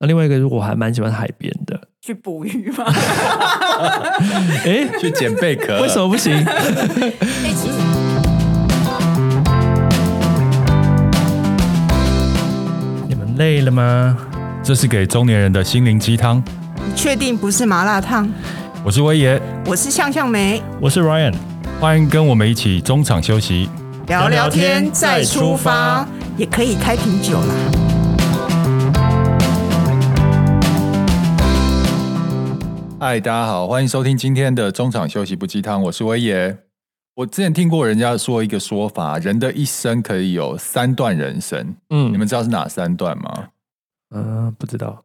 那另外一个，我还蛮喜欢海边的，去捕鱼吗？哎，去捡贝壳，为什么不行？你们累了吗？这是给中年人的心灵鸡汤。你确定不是麻辣烫？我是威爷，我是向向梅，我是 Ryan，欢迎跟我们一起中场休息，聊聊天再出发，也可以开瓶酒啦。嗨，大家好，欢迎收听今天的中场休息不鸡汤，我是威爷。我之前听过人家说一个说法，人的一生可以有三段人生。嗯，你们知道是哪三段吗？嗯、呃，不知道。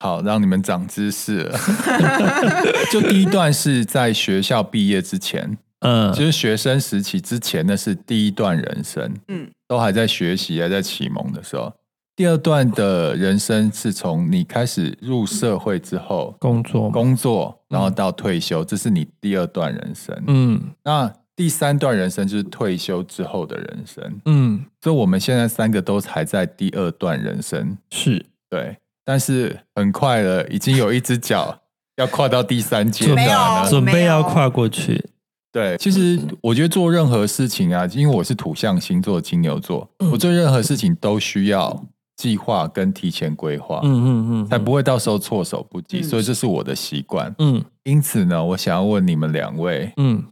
好，让你们长知识了。就第一段是在学校毕业之前，嗯，就是学生时期之前，那是第一段人生。嗯，都还在学习，还在启蒙的时候。第二段的人生是从你开始入社会之后工作，工作，然后到退休，这是你第二段人生。嗯，那第三段人生就是退休之后的人生。嗯，所以我们现在三个都还在第二段人生，是对，但是很快了，已经有一只脚 要跨到第三阶段了，准备要跨过去。对，其实我觉得做任何事情啊，因为我是土象星座金牛座，我做任何事情都需要。计划跟提前规划，嗯嗯嗯，才不会到时候措手不及。所以这是我的习惯，嗯。因此呢，我想要问你们两位，嗯，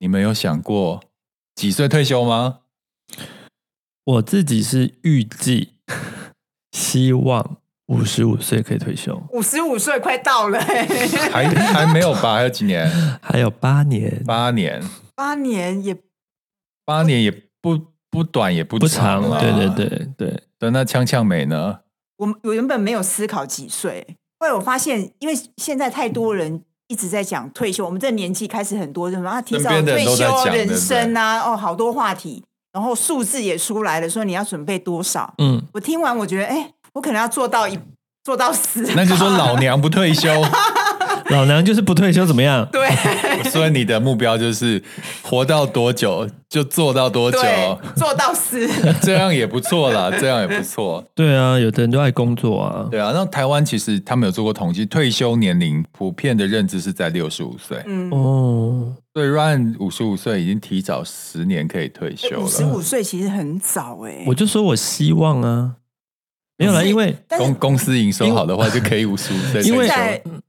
你们有想过几岁退休吗？我自己是预计希望五十五岁可以退休。五十五岁快到了，还还没有吧？还有几年？还有八年，八年，八年也八年也不不短也不长了。对对对对。那呛呛美呢？我我原本没有思考几岁，后来我发现，因为现在太多人一直在讲退休，我们这年纪开始很多人啊，提早退休人生啊，哦，好多话题，然后数字也出来了，说你要准备多少？嗯，我听完我觉得，哎，我可能要做到一做到死，那就说老 娘不退休。老娘就是不退休怎么样？对，所以你的目标就是活到多久就做到多久，做到死，这样也不错啦，这样也不错。对啊，有的人都爱工作啊。对啊，那台湾其实他们有做过统计，退休年龄普遍的认知是在六十五岁。嗯哦，所以 Ryan 五十五岁已经提早十年可以退休了。五十五岁其实很早哎、欸，我就说我希望啊。没有啦，因为公公司营收好的话，就可以五十五岁。因为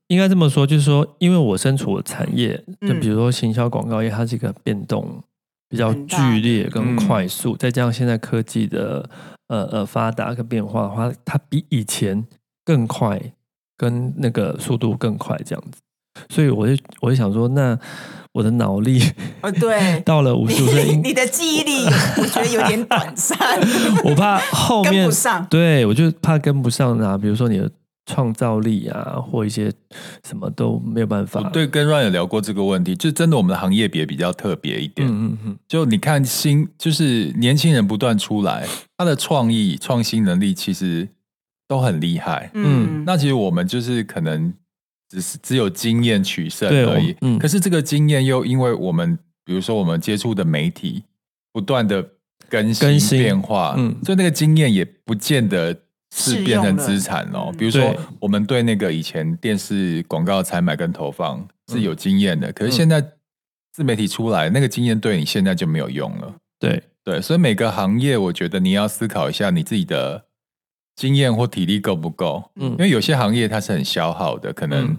应该这么说，就是说，因为我身处的产业，就比如说行销广告业，它是一个变动比较剧烈跟快速，再加上现在科技的呃呃发达跟变化的话，它比以前更快，跟那个速度更快这样子。所以我就我就想说，那我的脑力啊，对，到了五十五岁，你的记忆力我觉得有点短暂，我怕后面跟不上，对我就怕跟不上啊。比如说你的创造力啊，或一些什么都没有办法。对，跟 Ryan 有聊过这个问题，就真的我们的行业别比较特别一点。嗯嗯嗯，就你看新，就是年轻人不断出来，他的创意创新能力其实都很厉害。嗯，那其实我们就是可能。只是只有经验取胜而已，嗯，可是这个经验又因为我们，比如说我们接触的媒体不断的更新变化，嗯，所以那个经验也不见得是变成资产哦。比如说，我们对那个以前电视广告采买跟投放是有经验的，可是现在自媒体出来，那个经验对你现在就没有用了。对。对，所以每个行业，我觉得你要思考一下你自己的。经验或体力够不够？嗯，因为有些行业它是很消耗的，可能、嗯、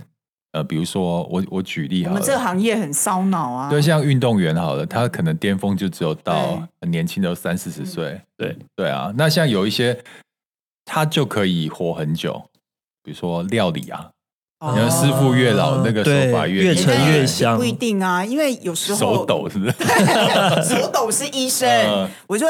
呃，比如说我我举例好了，我们这个行业很烧脑啊。对，像运动员好了，他可能巅峰就只有到很年轻的三四十岁。对对啊，那像有一些他就可以活很久，比如说料理啊，你看、哦、师傅越老，那个手法越越沉越香，不一定啊，因为有时候手抖是不是？手抖是医生。呃、我说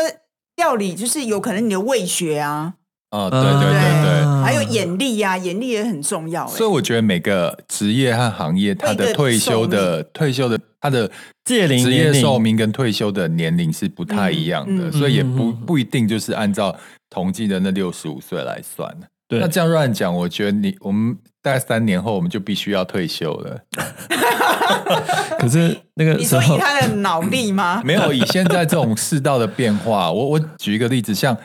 料理就是有可能你的味觉啊。哦，对对对对，还有眼力呀，眼力也很重要。所以我觉得每个职业和行业，它的退休的退休的它的届龄职业寿命跟退休的年龄是不太一样的，所以也不不一定就是按照统计的那六十五岁来算。对，那这样乱讲，我觉得你我们大概三年后我们就必须要退休了。可是那个你说以他的脑力吗？没有，以现在这种世道的变化，我我举一个例子，像。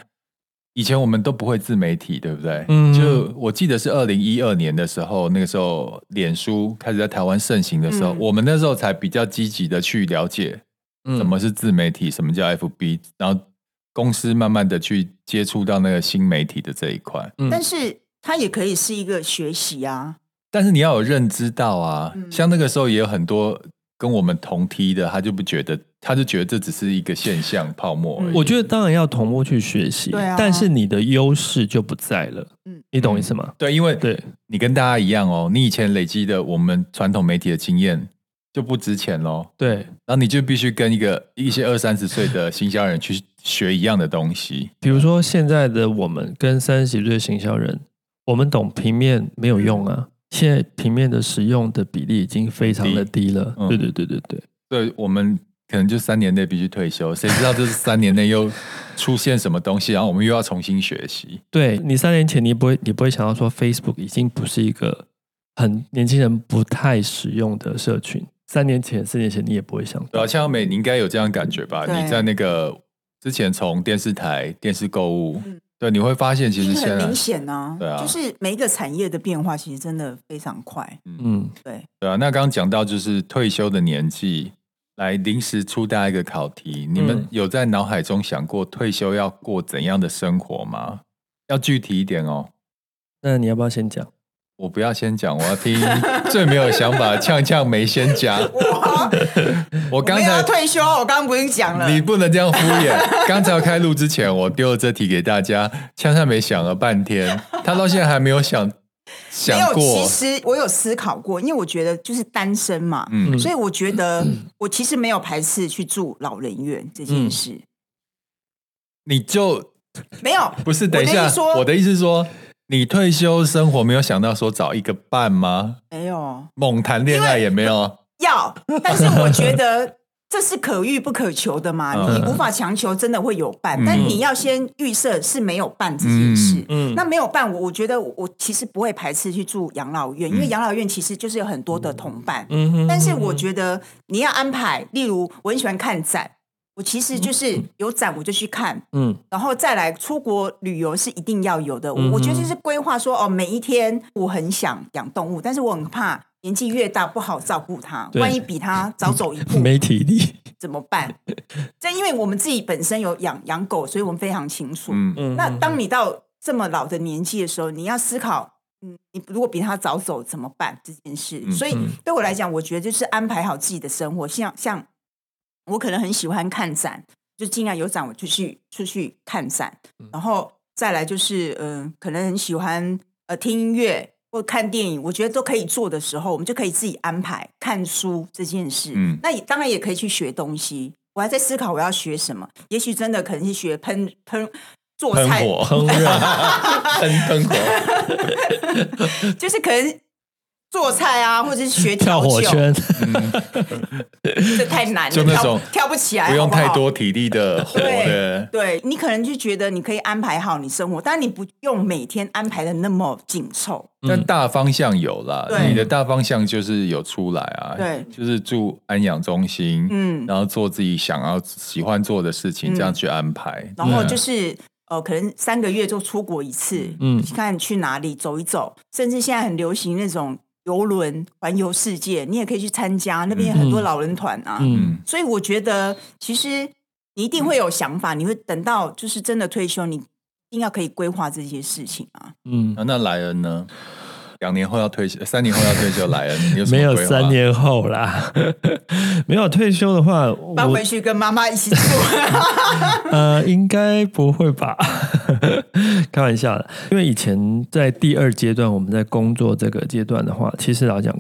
以前我们都不会自媒体，对不对？嗯，就我记得是二零一二年的时候，那个时候脸书开始在台湾盛行的时候，嗯、我们那时候才比较积极的去了解什么是自媒体，什么叫 FB，然后公司慢慢的去接触到那个新媒体的这一块。嗯，但是它也可以是一个学习啊。但是你要有认知到啊，嗯、像那个时候也有很多。跟我们同梯的，他就不觉得，他就觉得这只是一个现象泡沫而已。我觉得当然要同步去学习，对啊，但是你的优势就不在了。嗯，你懂意思吗？对，因为对你跟大家一样哦，你以前累积的我们传统媒体的经验就不值钱喽。对，然后你就必须跟一个一些二三十岁的行销人去学一样的东西。比如说现在的我们跟三十几岁的行销人，我们懂平面没有用啊。现在平面的使用的比例已经非常的低了，嗯、对对对对对，对我们可能就三年内必须退休，谁知道这三年内又出现什么东西，然后我们又要重新学习。对你三年前你不会你不会想到说 Facebook 已经不是一个很年轻人不太使用的社群，三年前四年前你也不会想到。对啊，呛美你应该有这样感觉吧？你在那个之前从电视台电视购物。嗯对，你会发现其实很明显呢。对啊，就是每一个产业的变化，其实真的非常快。嗯，对。对啊，那刚刚讲到就是退休的年纪，来临时出大家一个考题，你们有在脑海中想过退休要过怎样的生活吗？要具体一点哦。那你要不要先讲？我不要先讲，我要听最没有想法，呛呛没先讲。我刚才退休，我刚刚不用讲了，你不能这样敷衍。刚才要开录之前，我丢了这题给大家，呛呛没想了半天，他到现在还没有想想过。其实我有思考过，因为我觉得就是单身嘛，嗯，所以我觉得我其实没有排斥去住老人院这件事。嗯、你就没有？不是，等一下，我的意思是说。你退休生活没有想到说找一个伴吗？没有，猛谈恋爱也没有。要，但是我觉得这是可遇不可求的嘛，你无法强求真的会有伴，但你要先预设是没有伴这件事。嗯，那没有伴，我我觉得我其实不会排斥去住养老院，因为养老院其实就是有很多的同伴。嗯，但是我觉得你要安排，例如我很喜欢看展。我其实就是有展我就去看，嗯，然后再来出国旅游是一定要有的。嗯、我觉得就是规划说哦，每一天我很想养动物，但是我很怕年纪越大不好照顾它，对万一比它早走一步 没体力怎么办？这因为我们自己本身有养养狗，所以我们非常清楚。嗯嗯。那当你到这么老的年纪的时候，你要思考，嗯，你如果比它早走怎么办这件事？嗯、所以对我来讲，我觉得就是安排好自己的生活，像像。我可能很喜欢看展，就尽量有展我就去出去看展，然后再来就是嗯、呃，可能很喜欢呃听音乐或看电影，我觉得都可以做的时候，我们就可以自己安排看书这件事。嗯，那也当然也可以去学东西。我还在思考我要学什么，也许真的可能是学喷喷做菜，喷喷火，就是可能。做菜啊，或者是学跳火圈，这太难了，就那种跳不起来，不用太多体力的活的。对，你可能就觉得你可以安排好你生活，但你不用每天安排的那么紧凑。但大方向有了，你的大方向就是有出来啊，对，就是住安养中心，嗯，然后做自己想要喜欢做的事情，这样去安排。然后就是呃，可能三个月就出国一次，嗯，看去哪里走一走，甚至现在很流行那种。游轮环游世界，你也可以去参加，那边有很多老人团啊。嗯，所以我觉得其实你一定会有想法，你会等到就是真的退休，你一定要可以规划这些事情啊。嗯，啊、那莱恩呢？两年后要退休，三年后要退休，莱恩有没有三年后啦？没有退休的话，搬回去跟妈妈一起住。呃，应该不会吧？开玩笑的，因为以前在第二阶段，我们在工作这个阶段的话，其实老讲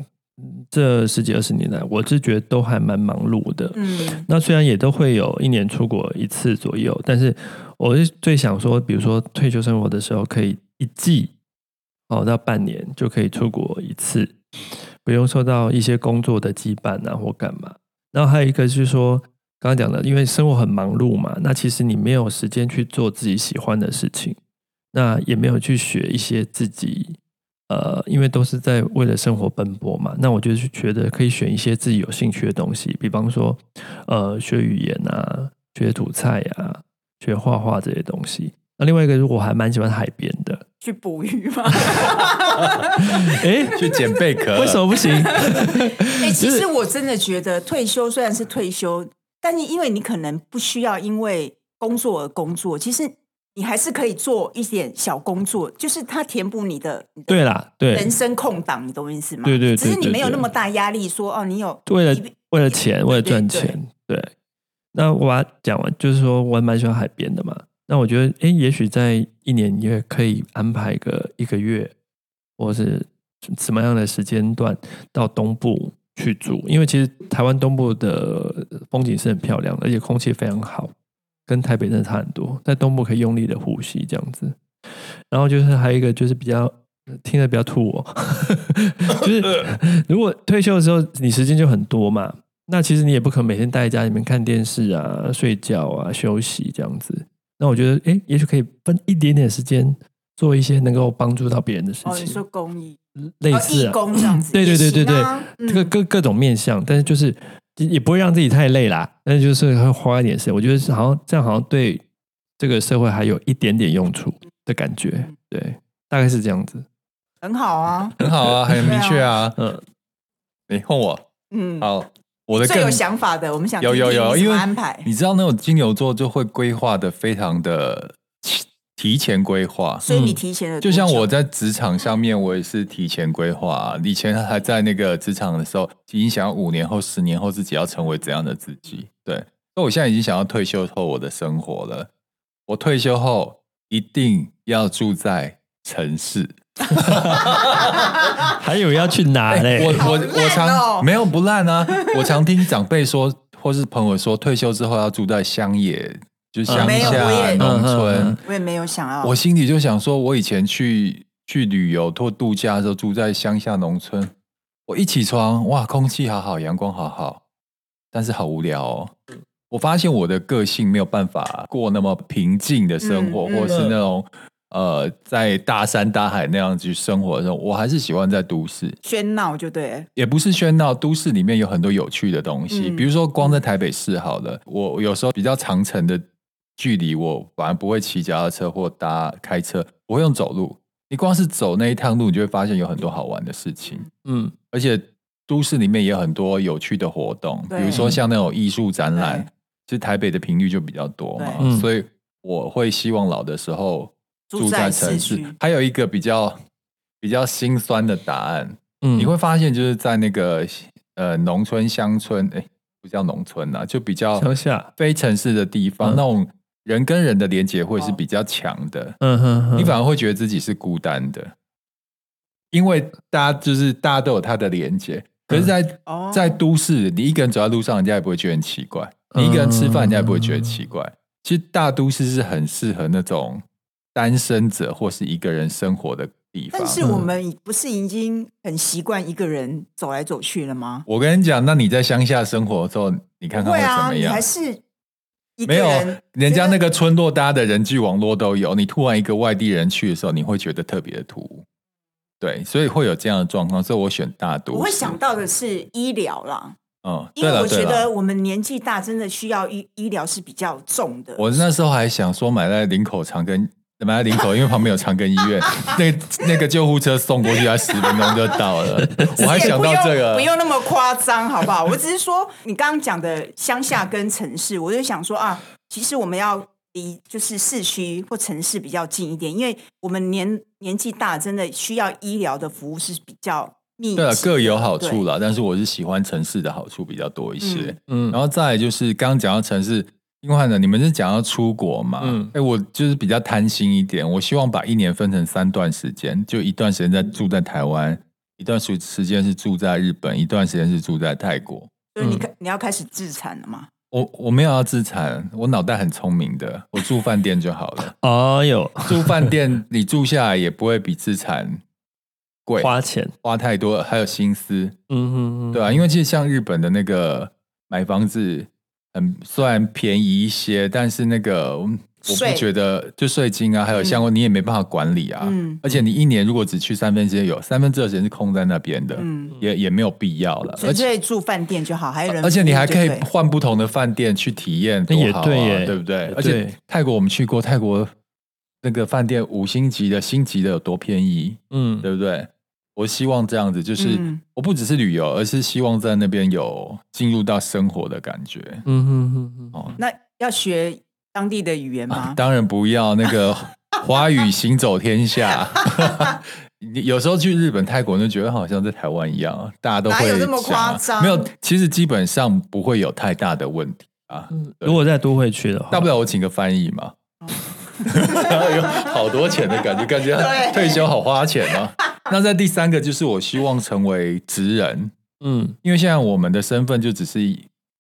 这十几二十年来，我是觉得都还蛮忙碌的。嗯，那虽然也都会有一年出国一次左右，但是我是最想说，比如说退休生活的时候，可以一季。哦，到半年就可以出国一次，不用受到一些工作的羁绊啊，或干嘛。然后还有一个是说，刚刚讲的，因为生活很忙碌嘛，那其实你没有时间去做自己喜欢的事情，那也没有去学一些自己，呃，因为都是在为了生活奔波嘛。那我就是觉得可以选一些自己有兴趣的东西，比方说，呃，学语言啊，学土菜呀、啊，学画画这些东西。那另外一个，如果还蛮喜欢海边的，去捕鱼吗？哎，去捡贝壳，为什么不行？哎，其实我真的觉得退休虽然是退休，但是因为你可能不需要因为工作而工作，其实你还是可以做一点小工作，就是它填补你的对啦，对人生空档，你懂我意思吗？对对，只是你没有那么大压力，说哦，你有为了为了钱，为了赚钱，对。那我把它讲完，就是说我还蛮喜欢海边的嘛。那我觉得，哎，也许在一年也可以安排个一个月，或是什么样的时间段到东部去住，因为其实台湾东部的风景是很漂亮的，而且空气非常好，跟台北真的差很多。在东部可以用力的呼吸这样子。然后就是还有一个就是比较听得比较吐哦，就是 如果退休的时候你时间就很多嘛，那其实你也不可能每天待在家里面看电视啊、睡觉啊、休息这样子。那我觉得，哎，也许可以分一点点时间做一些能够帮助到别人的事情。哦，你说公益，类似、啊哦、义工这样子，对对对对对，嗯、这个各各种面向，但是就是也不会让自己太累啦。但是就是会花一点时间，我觉得是好像这样，好像对这个社会还有一点点用处的感觉。对，大概是这样子。很好啊，很好啊，很明确啊。啊嗯，你哄我，嗯，好。我的最有想法的，我们想有有有，因为安排，你知道那种金牛座就会规划的非常的提前规划，所以你提前了。就像我在职场上面，我也是提前规划。以前还在那个职场的时候，已经想要五年后、十年后自己要成为怎样的自己。对，那我现在已经想要退休后我的生活了。我退休后一定要住在城市。还有要去哪嘞？欸、我我我常没有不烂啊！我常听长辈说，或是朋友说，退休之后要住在乡野，就是乡下农村。我也没有想要。我心里就想说，我以前去去旅游或度假的时候，住在乡下农村，我一起床，哇，空气好好，阳光好好，但是好无聊哦。我发现我的个性没有办法过那么平静的生活，或是那种。呃，在大山大海那样去生活的时候，我还是喜欢在都市喧闹，就对，也不是喧闹。都市里面有很多有趣的东西，嗯、比如说光在台北市好了，我有时候比较长程的距离，我反而不会骑脚踏车或搭开车，我会用走路。你光是走那一趟路，你就会发现有很多好玩的事情。嗯，而且都市里面也有很多有趣的活动，比如说像那种艺术展览，其实台北的频率就比较多嘛，所以我会希望老的时候。住在城市，还有一个比较比较心酸的答案，嗯，你会发现就是在那个呃农村乡村，哎，不叫农村呐，就比较乡下。非城市的地方，嗯、那种人跟人的连接会是比较强的，嗯哼哼，你反而会觉得自己是孤单的，因为大家就是大家都有他的连接，可是在，在、嗯、在都市，你一个人走在路上，人家也不会觉得很奇怪；你一个人吃饭，人家也不会觉得奇怪。其实大都市是很适合那种。单身者或是一个人生活的地方，但是我们不是已经很习惯一个人走来走去了吗？我跟你讲，那你在乡下生活的时候，你看看会怎么样？啊、还是一个没有人家那个村落，大家的人际网络都有。你突然一个外地人去的时候，你会觉得特别的突兀。对，所以会有这样的状况。所以我选大多。我会想到的是医疗啦。嗯，因为我觉得我们年纪大，真的需要医医疗是比较重的。我那时候还想说买在林口长庚。买在林口，因为旁边有长庚医院，那那个救护车送过去，要十分钟就到了。我还想到这个，不用那么夸张，好不好？我只是说，你刚刚讲的乡下跟城市，我就想说啊，其实我们要离就是市区或城市比较近一点，因为我们年年纪大，真的需要医疗的服务是比较密集。对啊，各有好处啦。但是我是喜欢城市的好处比较多一些。嗯，然后再来就是刚刚讲到城市。另外呢，你们是讲要出国嘛？嗯，哎，我就是比较贪心一点，我希望把一年分成三段时间，就一段时间在住在台湾，一段时时间是住在日本，一段时间是住在泰国。所以你开你要开始自产了吗？我我没有要自产，我脑袋很聪明的，我住饭店就好了。哦哟，住饭店你住下来也不会比自产贵，花钱花太多，还有心思。嗯哼哼，对啊，因为其实像日本的那个买房子。嗯，虽然便宜一些，但是那个我不觉得就税金啊，还有相关你也没办法管理啊。嗯，而且你一年如果只去三分之一，有三分之二时间是空在那边的，嗯，也也没有必要了。而且住饭店就好，还有人，而且你还可以换不同的饭店去体验，也对耶，对不对？而且泰国我们去过，泰国那个饭店五星级的星级的有多便宜，嗯，对不对？我希望这样子，就是我不只是旅游，而是希望在那边有进入到生活的感觉。嗯哼哼哼。哦，那要学当地的语言吗？啊，当然不要，那个 华语行走天下。你有时候去日本、泰国，就觉得好像在台湾一样，大家都会有这么夸张？没有，其实基本上不会有太大的问题啊。如果再都会去的话，大不了我请个翻译嘛。然 后有好多钱的感觉，感觉退休好花钱啊。那在第三个就是我希望成为职人，嗯，因为现在我们的身份就只是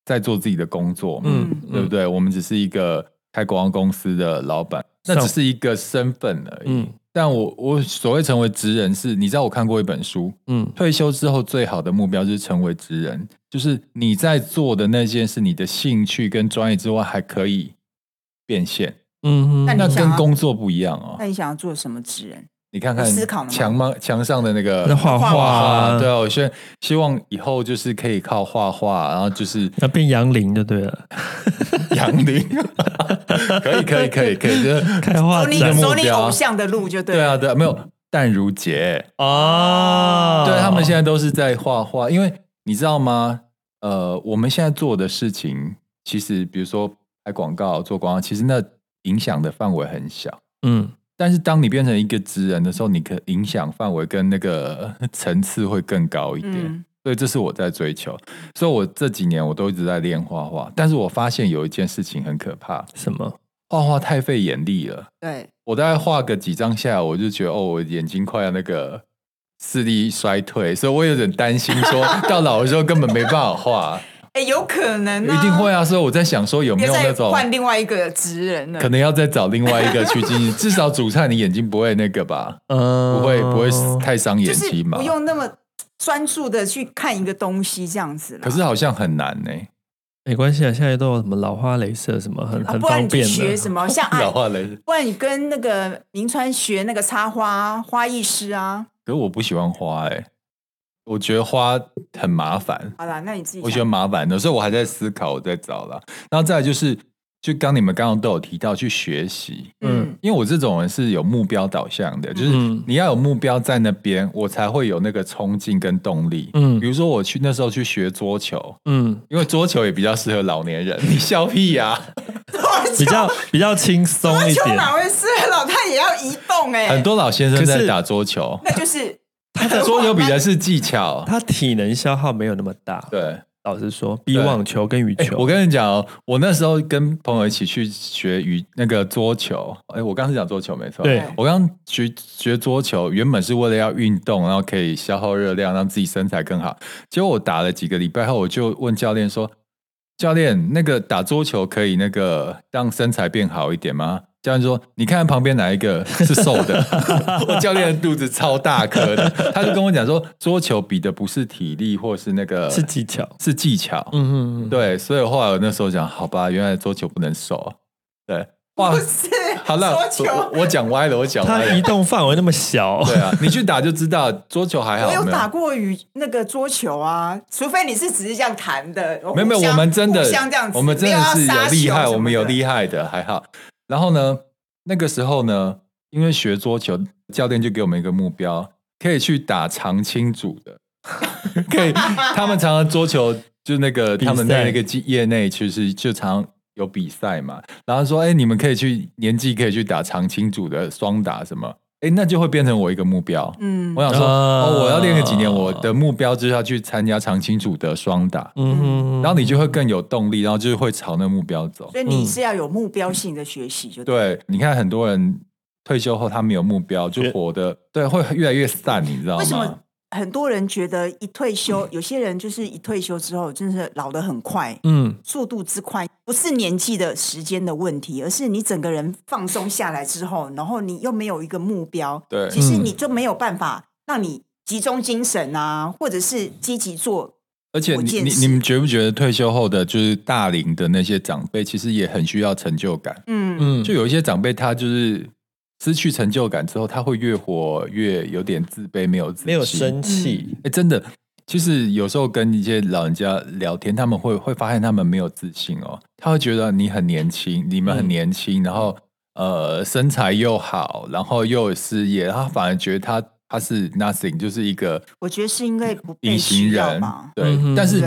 在做自己的工作，嗯，对不对？我们只是一个开广告公司的老板，那只是一个身份而已。嗯，但我我所谓成为职人是，你知道我看过一本书，嗯，退休之后最好的目标就是成为职人，就是你在做的那件事，你的兴趣跟专业之外还可以变现。嗯，那跟工作不一样哦。那你想要做什么职人？你看看墙吗？墙上的那个画画，对啊，我希希望以后就是可以靠画画，然后就是要变杨林就对了。杨林可以可以可以可以，就是开画展走你偶像的路就对。对啊对啊，没有淡如姐哦，对他们现在都是在画画，因为你知道吗？呃，我们现在做的事情，其实比如说拍广告、做广告，其实那影响的范围很小，嗯。但是当你变成一个职人的时候，你可影响范围跟那个 层次会更高一点，嗯、所以这是我在追求。所以我这几年我都一直在练画画，但是我发现有一件事情很可怕，什么？画画太费眼力了。对，我大概画个几张下来，我就觉得哦，我眼睛快要那个视力衰退，所以我有点担心，说 到老的时候根本没办法画。哎，有可能啊，一定会啊！所以我在想说，有没有那种换另外一个职人呢？可能要再找另外一个去进，至少煮菜你眼睛不会那个吧？嗯，不会不会太伤眼睛嘛？不用那么专注的去看一个东西这样子。可是好像很难呢。没关系啊，现在都有什么老花镭射什么，很很方便的。学什么 像老花镭射？不然你跟那个明川学那个插花花艺师啊？可是我不喜欢花哎。我觉得花很麻烦。好了，那你自己。我觉得麻烦的，所以我还在思考，我在找了。然后再来就是，就刚你们刚刚都有提到去学习，嗯，因为我这种人是有目标导向的，就是你要有目标在那边，我才会有那个冲劲跟动力。嗯，比如说我去那时候去学桌球，嗯，因为桌球也比较适合老年人。你笑屁呀？比较比较轻松一点。桌球哪会适合老？太也要移动哎。很多老先生在打桌球，那就是。桌球比的是技巧，他体能消耗没有那么大。对，老实说，比网球跟羽球。我跟你讲哦，我那时候跟朋友一起去学羽那个桌球。哎，我刚是讲桌球没错。对，我刚学学桌球，原本是为了要运动，然后可以消耗热量，让自己身材更好。结果我打了几个礼拜后，我就问教练说：“教练，那个打桌球可以那个让身材变好一点吗？”教练说：“你看旁边哪一个是瘦的？我教练的肚子超大颗的。”他就跟我讲说：“桌球比的不是体力，或是那个是技巧，是技巧。”嗯嗯嗯，对。所以后来我那时候讲：“好吧，原来桌球不能瘦。”对，哇，不是好了，桌球我讲歪了，我讲歪了。它移动范围那么小，对啊，你去打就知道，桌球还好。我有打过羽那个桌球啊，除非你是只是这样弹的。没有没有，我们真的我们真的是有厉害，我们有厉害的，还好。然后呢，那个时候呢，因为学桌球，教练就给我们一个目标，可以去打常青组的，可以。他们常常桌球就那个他们在那个业内，其实就常有比赛嘛。然后说，哎，你们可以去年纪可以去打常青组的双打什么？哎，那就会变成我一个目标。嗯，我想说，哦，我要练个几年，我的目标就是要去参加常青组的双打。嗯，然后你就会更有动力，然后就是会朝那个目标走。所以你是要有目标性的学习，就对。对，你看很多人退休后他没有目标，就活的对，会越来越散，你知道吗？为什么？很多人觉得一退休，有些人就是一退休之后，真是老得很快，嗯，速度之快，不是年纪的时间的问题，而是你整个人放松下来之后，然后你又没有一个目标，对，其实你就没有办法让你集中精神啊，或者是积极做。而且你你你们觉不觉得退休后的就是大龄的那些长辈，其实也很需要成就感？嗯嗯，就有一些长辈他就是。失去成就感之后，他会越活越有点自卑，没有自信，没有生气。哎、嗯，真的，其实有时候跟一些老人家聊天，他们会会发现他们没有自信哦。他会觉得你很年轻，你们很年轻，嗯、然后呃身材又好，然后又有事业，他反而觉得他他是 nothing，就是一个我觉得是因为不隐形人嘛，对，嗯、但是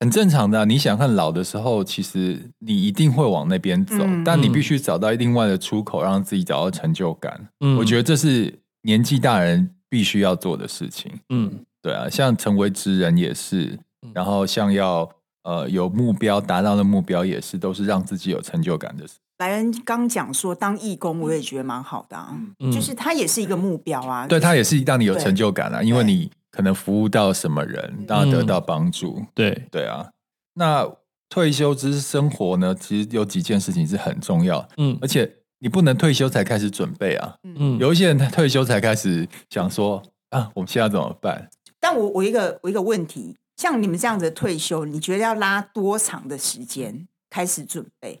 很正常的、啊。你想看老的时候，其实你一定会往那边走，嗯、但你必须找到另外的出口，让自己找到成就感。嗯、我觉得这是年纪大人必须要做的事情。嗯，对啊，像成为职人也是，然后像要。呃，有目标达到的目标也是，都是让自己有成就感的事。莱恩刚讲说当义工，我也觉得蛮好的啊，嗯、就是他也是一个目标啊。对，他也是让你有成就感啊，因为你可能服务到什么人，大家得到帮助。嗯、对对啊，那退休之生活呢，其实有几件事情是很重要。嗯，而且你不能退休才开始准备啊。嗯，有一些人他退休才开始想说啊，我们现在怎么办？但我我一个我一个问题。像你们这样子的退休，你觉得要拉多长的时间开始准备？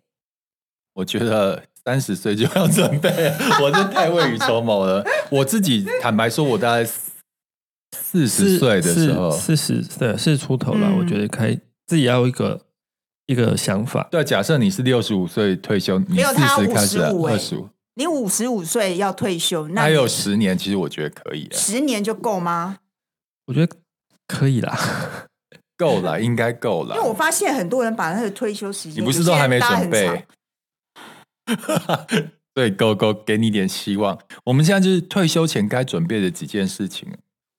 我觉得三十岁就要准备，我这太未雨绸缪了。我自己坦白说，我大概四十岁的时候，四十对四十出头了。嗯、我觉得开自己要有一个一个想法。对，假设你是六十五岁退休，你四十开始二十五，你五十五岁要退休，那还有十年，其实我觉得可以。十年就够吗？我觉得。可以啦，够了，应该够了。因为我发现很多人把他的退休时间，你不是都还没准备？对，够够，给你点希望。我们现在就是退休前该准备的几件事情，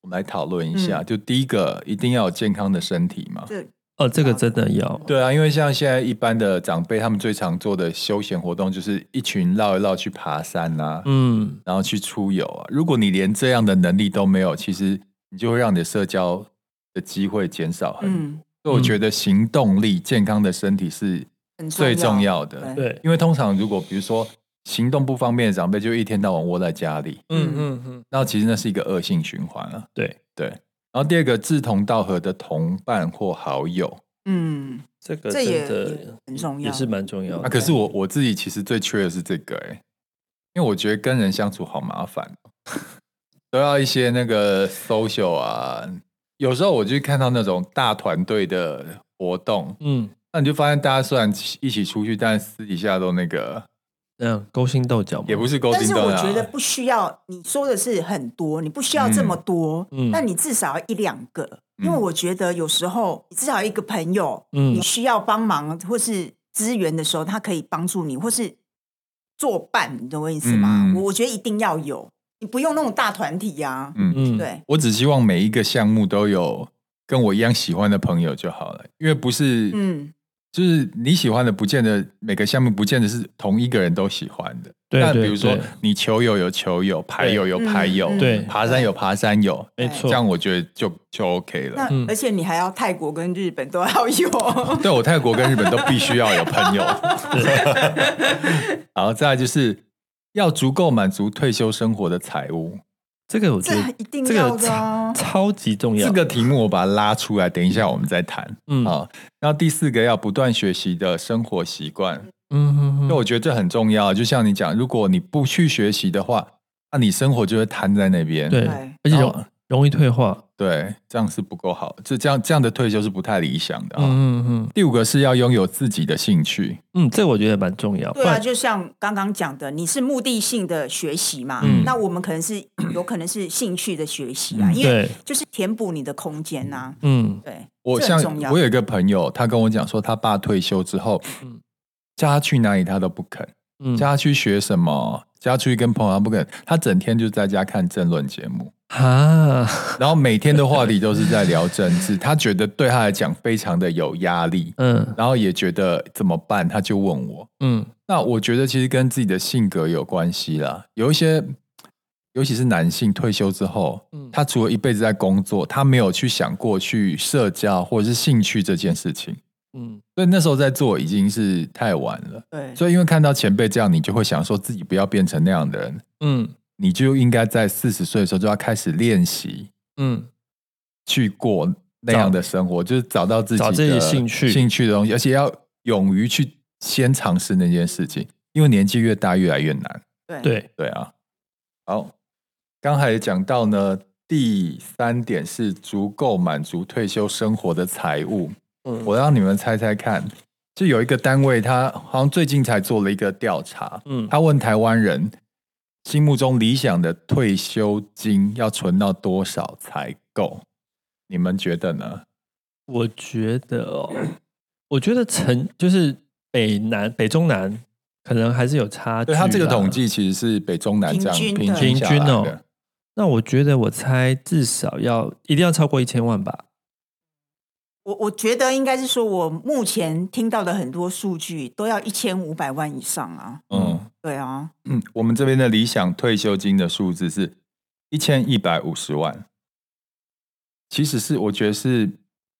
我们来讨论一下。嗯、就第一个，一定要有健康的身体嘛。对，哦，这个真的要。对啊，因为像现在一般的长辈，他们最常做的休闲活动就是一群绕一绕去爬山啊，嗯，然后去出游啊。如果你连这样的能力都没有，其实你就会让你的社交。的机会减少很多，嗯、所以我觉得行动力、嗯、健康的身体是最重要的。对，因为通常如果比如说行动不方便的长辈，就一天到晚窝在家里，嗯嗯嗯，那其实那是一个恶性循环啊。对对。然后第二个志同道合的同伴或好友，嗯，这个真的也很重要，也是蛮重要的。啊，可是我我自己其实最缺的是这个哎、欸，因为我觉得跟人相处好麻烦，都要一些那个 social 啊。有时候我就看到那种大团队的活动，嗯，那你就发现大家虽然一起出去，但私底下都那个，嗯，勾心斗角，也不是勾心斗角。但是我觉得不需要你说的是很多，你不需要这么多，嗯，但你至少要一两个，嗯，因为我觉得有时候你至少一个朋友，嗯，你需要帮忙或是资源的时候，他可以帮助你，或是作伴，你懂我意思吗？我，嗯，我觉得一定要有。你不用那种大团体呀、啊，嗯。嗯，对，我只希望每一个项目都有跟我一样喜欢的朋友就好了，因为不是，嗯，就是你喜欢的，不见得每个项目不见得是同一个人都喜欢的。对，但比如说你球友有球友，牌友有牌友，对，爬山有爬山友，没错，这样我觉得就就 OK 了。那而且你还要泰国跟日本都要有，对，我泰国跟日本都必须要有朋友。然后 再来就是。要足够满足退休生活的财务，这个我觉得一定要的，超，超级重要。这个题目我把它拉出来，等一下我们再谈。嗯，好。然后第四个要不断学习的生活习惯，嗯哼哼，那我觉得这很重要。就像你讲，如果你不去学习的话，那你生活就会瘫在那边，对，而且容容易退化。对，这样是不够好，这这样这样的退休是不太理想的啊。嗯嗯。第五个是要拥有自己的兴趣，嗯，这我觉得蛮重要。对啊，就像刚刚讲的，你是目的性的学习嘛，嗯，那我们可能是 有可能是兴趣的学习啊，因为就是填补你的空间呐。嗯，对。我像我有一个朋友，他跟我讲说，他爸退休之后，嗯，叫他去哪里他都不肯，嗯，叫他去学什么，叫他出去跟朋友他不肯，他整天就在家看政论节目。啊，然后每天的话题都是在聊政治，他觉得对他来讲非常的有压力，嗯，然后也觉得怎么办，他就问我，嗯，那我觉得其实跟自己的性格有关系啦，有一些，尤其是男性退休之后，嗯，他除了一辈子在工作，他没有去想过去社交或者是兴趣这件事情，嗯，所以那时候在做已经是太晚了，对，所以因为看到前辈这样，你就会想说自己不要变成那样的人，嗯。你就应该在四十岁的时候就要开始练习，嗯，去过那样的生活，就是找到自己的兴趣兴趣的东西，而且要勇于去先尝试那件事情，因为年纪越大越来越难。对对对啊！好，刚才讲到呢，第三点是足够满足退休生活的财务。嗯，我让你们猜猜看，就有一个单位，他好像最近才做了一个调查，嗯，他问台湾人心目中理想的退休金要存到多少才够？你们觉得呢？我觉得哦，我觉得成就是北南北中南可能还是有差距。对，他这个统计其实是北中南这样平均下来的。那我觉得我猜至少要一定要超过一千万吧。我我觉得应该是说，我目前听到的很多数据都要一千五百万以上啊。嗯，对啊。嗯，我们这边的理想退休金的数字是一千一百五十万，其实是我觉得是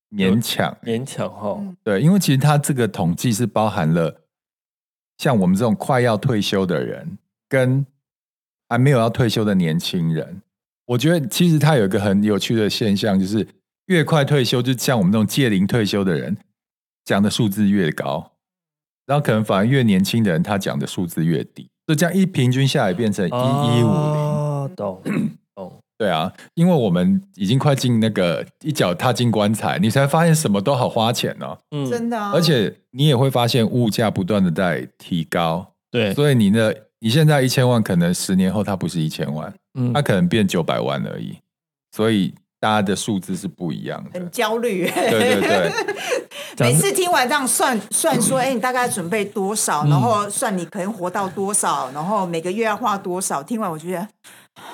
勉强勉强哈。对，因为其实它这个统计是包含了像我们这种快要退休的人，跟还没有要退休的年轻人。我觉得其实它有一个很有趣的现象，就是。越快退休，就像我们这种届龄退休的人讲的数字越高，然后可能反而越年轻的人他讲的数字越低，就这样一平均下来变成一一五零。懂 懂，对啊，因为我们已经快进那个一脚踏进棺材，你才发现什么都好花钱哦。嗯，真的。而且你也会发现物价不断的在提高，对，所以你的你现在一千万，可能十年后它不是一千万，嗯，它可能变九百万而已，所以。大家的数字是不一样的，很焦虑。对对对，每次听完这样算算说，哎，你大概准备多少？然后算你可能活到多少？然后每个月要花多少？听完我觉得，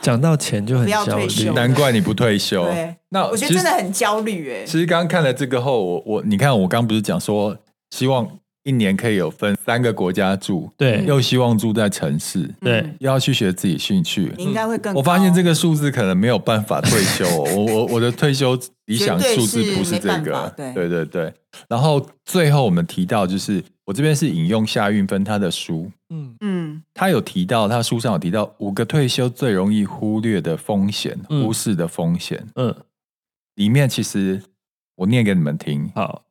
讲到钱就很焦虑。难怪你不退休。对，那我觉得真的很焦虑。哎，其实刚刚看了这个后，我我你看，我刚不是讲说希望。一年可以有分三个国家住，对，又希望住在城市，对，又要去学自己兴趣，你应该会更。我发现这个数字可能没有办法退休，哦 我我我的退休理想数字不是这个，对。对对对。然后最后我们提到，就是我这边是引用夏运芬他的书，嗯。嗯，他有提到，他书上有提到五个退休最容易忽略的风险，忽视的风险，嗯，里面其实我念给你们听，好，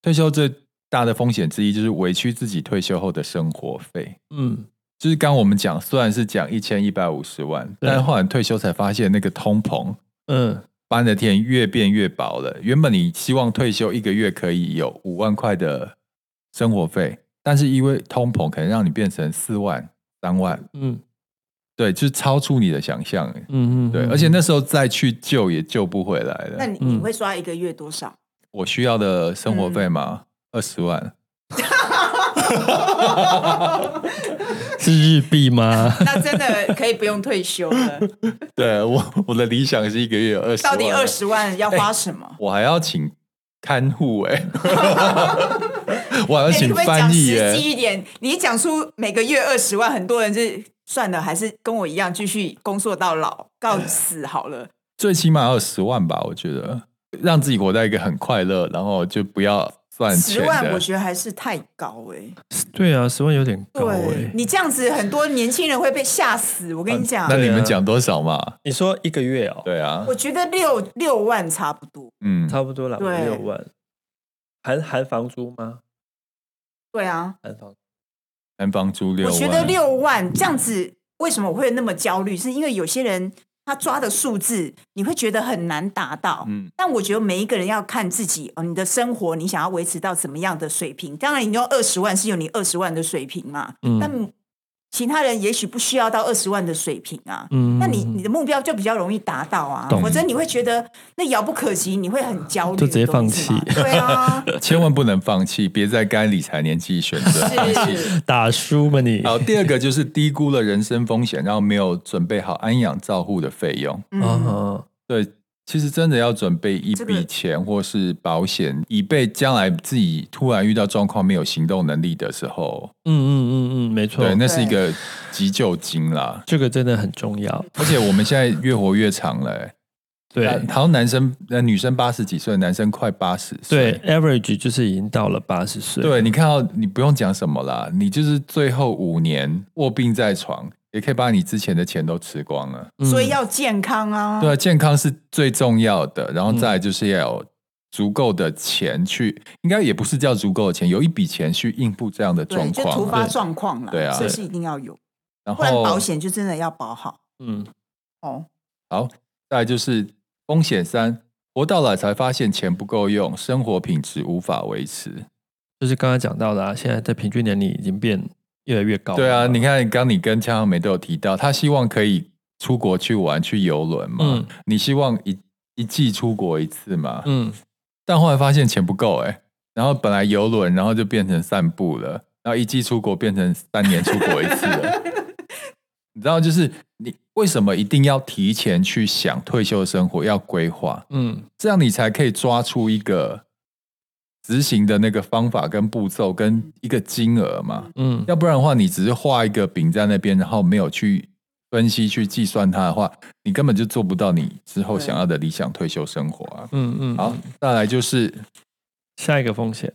退休最。大的风险之一就是委屈自己退休后的生活费。嗯，就是刚我们讲，虽然是讲一千一百五十万，但是后来退休才发现那个通膨，嗯，把你的天越变越薄了。原本你希望退休一个月可以有五万块的生活费，但是因为通膨可能让你变成四万、三万。嗯，对，就是超出你的想象。嗯嗯，对，而且那时候再去救也救不回来了。那你你会刷一个月多少？我需要的生活费吗？嗯二十万，是日币吗？那真的可以不用退休了。对我，我的理想是一个月有二十万。到底二十万要花什么？我还要请看护哎，我还要请翻译哎。实际一点，你讲出每个月二十万，很多人是算了，还是跟我一样继续工作到老，告死好了。最起码二十万吧，我觉得让自己活在一个很快乐，然后就不要。十万我觉得还是太高哎、欸，对啊，十万有点高哎、欸。你这样子，很多年轻人会被吓死。我跟你讲、啊，那你们讲多少嘛？你说一个月哦？对啊，我觉得六六万差不多，嗯，差不多了，对六万，含含房租吗？对啊，含房含房租六万。我觉得六万这样子，为什么我会那么焦虑？是因为有些人。他抓的数字，你会觉得很难达到。嗯，但我觉得每一个人要看自己哦，你的生活你想要维持到怎么样的水平？当然，你用二十万是有你二十万的水平嘛。嗯，但。其他人也许不需要到二十万的水平啊，嗯，那你你的目标就比较容易达到啊，懂否则你会觉得那遥不可及，你会很焦虑，就直接放弃。对啊，千万不能放弃，别在该理财年纪选择是 打输嘛你？好，第二个就是低估了人生风险，然后没有准备好安养照护的费用。嗯，对。其实真的要准备一笔钱或是保险，以备将来自己突然遇到状况没有行动能力的时候。嗯嗯嗯嗯，没错，对，那是一个急救金啦。这个真的很重要，而且我们现在越活越长了。对，好像男生、女生八十几岁，男生快八十岁。对，average 就是已经到了八十岁。对，你看到你不用讲什么啦，你就是最后五年卧病在床。也可以把你之前的钱都吃光了，所以要健康啊。对啊，健康是最重要的，然后再来就是要有足够的钱去，嗯、应该也不是叫足够的钱，有一笔钱去应付这样的状况，就突发状况了。对啊，这是一定要有，然后不然保险就真的要保好。嗯，哦，好，再来就是风险三，活到老才发现钱不够用，生活品质无法维持。就是刚刚讲到的啊，现在的平均年龄已经变越来越高。对啊，你看刚你跟江浩梅都有提到，他希望可以出国去玩去游轮嘛，嗯、你希望一一季出国一次嘛，嗯，但后来发现钱不够哎，然后本来游轮，然后就变成散步了，然后一季出国变成三年出国一次了，你知道就是你为什么一定要提前去想退休生活要规划，嗯，这样你才可以抓出一个。执行的那个方法跟步骤跟一个金额嘛，嗯，要不然的话，你只是画一个饼在那边，然后没有去分析去计算它的话，你根本就做不到你之后想要的理想退休生活啊。嗯嗯，好，再来就是下一个风险，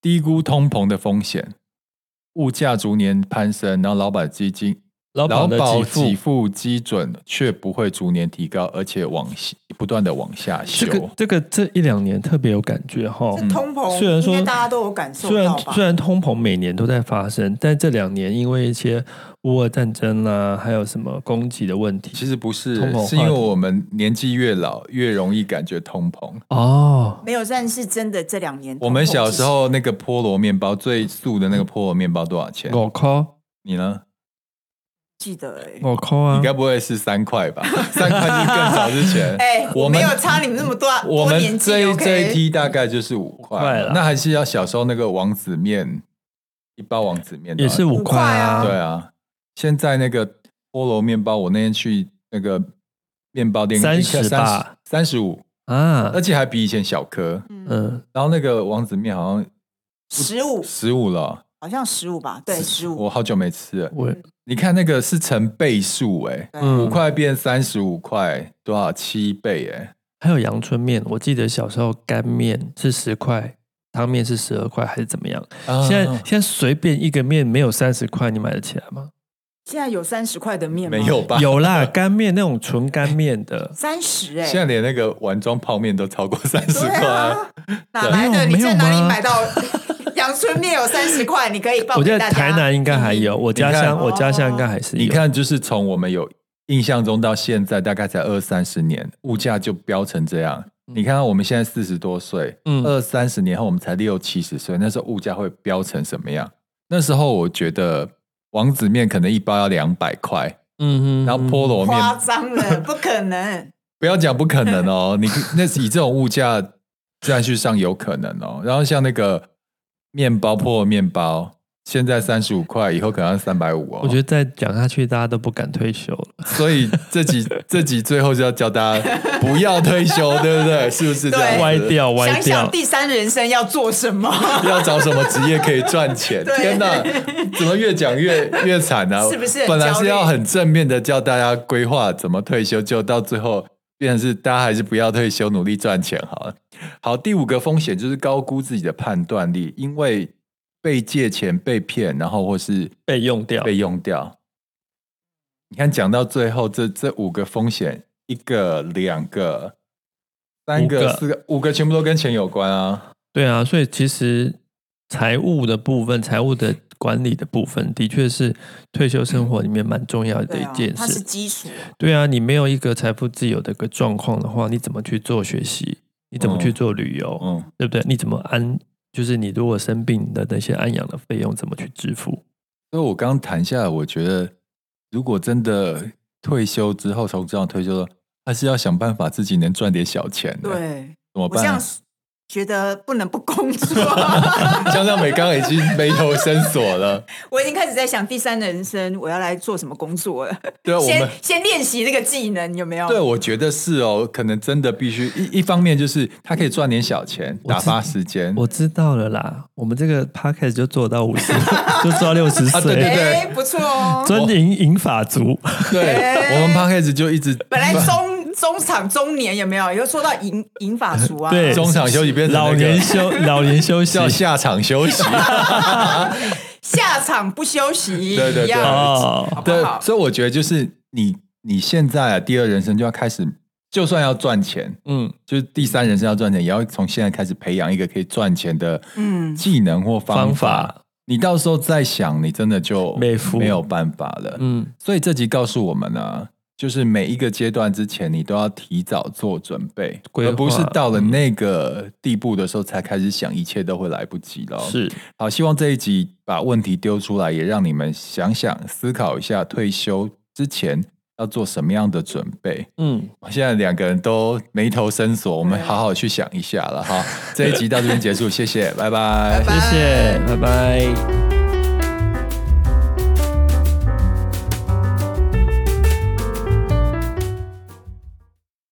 低估通膨的风险，物价逐年攀升，然后老板基金。劳保给付基准却不会逐年提高，而且往不断的往下修。这个这个这一两年特别有感觉哈。通膨虽然说大家都有感受，虽然虽然通膨每年都在发生，但这两年因为一些乌俄战争啦、啊，还有什么供给的问题，其实不是，是因为我们年纪越老越容易感觉通膨哦。没有，但是真的这两年，我们小时候那个菠萝面包最素的那个菠萝面包多少钱？我靠，你呢？记得哎、欸，我靠啊！应该不会是三块吧？三块是更早之前。哎、欸，我没有差你们那么多。我们这一这一批大概就是五块了，那还是要小时候那个王子面，一包王子面也是五块啊。对啊，现在那个菠萝面包，我那天去那个面包店，三十吧，三十五啊，而且还比以前小颗。嗯，然后那个王子面好像十五，十五了。好像十五吧，对，十五。我好久没吃了。我你看那个是成倍数哎，五块变三十五块，多少七倍哎？还有阳春面，我记得小时候干面是十块，汤面是十二块，还是怎么样？现在现在随便一个面没有三十块，你买得起来吗？现在有三十块的面没有吧？有啦，干面那种纯干面的 三十哎。现在连那个碗装泡面都超过三十块，哪来的？你在哪里买到？阳春面有三十块，你可以报。我觉得台南应该还有，我家乡我家乡应该还是有。你看，就是从我们有印象中到现在，大概才二三十年，物价就飙成这样。你看看我们现在四十多岁，嗯，二三十年后我们才六七十岁，那时候物价会飙成什么样？那时候我觉得王子面可能一包要两百块，嗯哼，然后菠萝面夸张了，不可能。不要讲不可能哦，你那是以这种物价再去上有可能哦。然后像那个。面包破面包，现在三十五块，以后可能要三百五哦。我觉得再讲下去，大家都不敢退休了。所以这集 这集最后就要教大家不要退休，对不对？是不是这样？歪掉歪掉。想想第三人生要做什么？要找什么职业可以赚钱？天哪，怎么越讲越越惨呢？是不是？本来是要很正面的教大家规划怎么退休，就到最后变成是大家还是不要退休，努力赚钱好了。好，第五个风险就是高估自己的判断力，因为被借钱、被骗，然后或是被用掉、被用掉。你看，讲到最后，这这五个风险，一个、两个、三个、四个、五个，全部都跟钱有关啊。对啊，所以其实财务的部分、财务的管理的部分，的确是退休生活里面蛮重要的一件事。它是基础。对啊，你没有一个财富自由的一个状况的话，你怎么去做学习？你怎么去做旅游？嗯，嗯对不对？你怎么安？就是你如果生病的那些安养的费用怎么去支付？所以我刚刚谈下来，我觉得如果真的退休之后，从这样退休了，还是要想办法自己能赚点小钱的。对，怎么办？觉得不能不工作，江尚美刚已经眉头深锁了。我已经开始在想第三人生我要来做什么工作了。对啊，先我们先练习这个技能有没有？对，我觉得是哦，可能真的必须一一方面就是他可以赚点小钱，打发时间。我知道了啦，我们这个 podcast 就做到五十，就做到六十岁，对对对，不错哦。专营银法族，对，我们 podcast 就一直本来中。中场中年有没有？有说到银银发族啊？对，中场休息变成老年休 老年休息，叫下场休息，下场不休息，对对对，好好对。所以我觉得就是你你现在啊，第二人生就要开始，就算要赚钱，嗯，就是第三人生要赚钱，也要从现在开始培养一个可以赚钱的嗯技能或方法。方法你到时候再想，你真的就没有办法了。嗯，所以这集告诉我们呢、啊。就是每一个阶段之前，你都要提早做准备，而不是到了那个地步的时候才开始想，一切都会来不及了。是，好，希望这一集把问题丢出来，也让你们想想、思考一下，退休之前要做什么样的准备。嗯，现在两个人都眉头深锁，我们好好去想一下了哈。这一集到这边结束，谢谢，拜拜，谢谢，拜拜。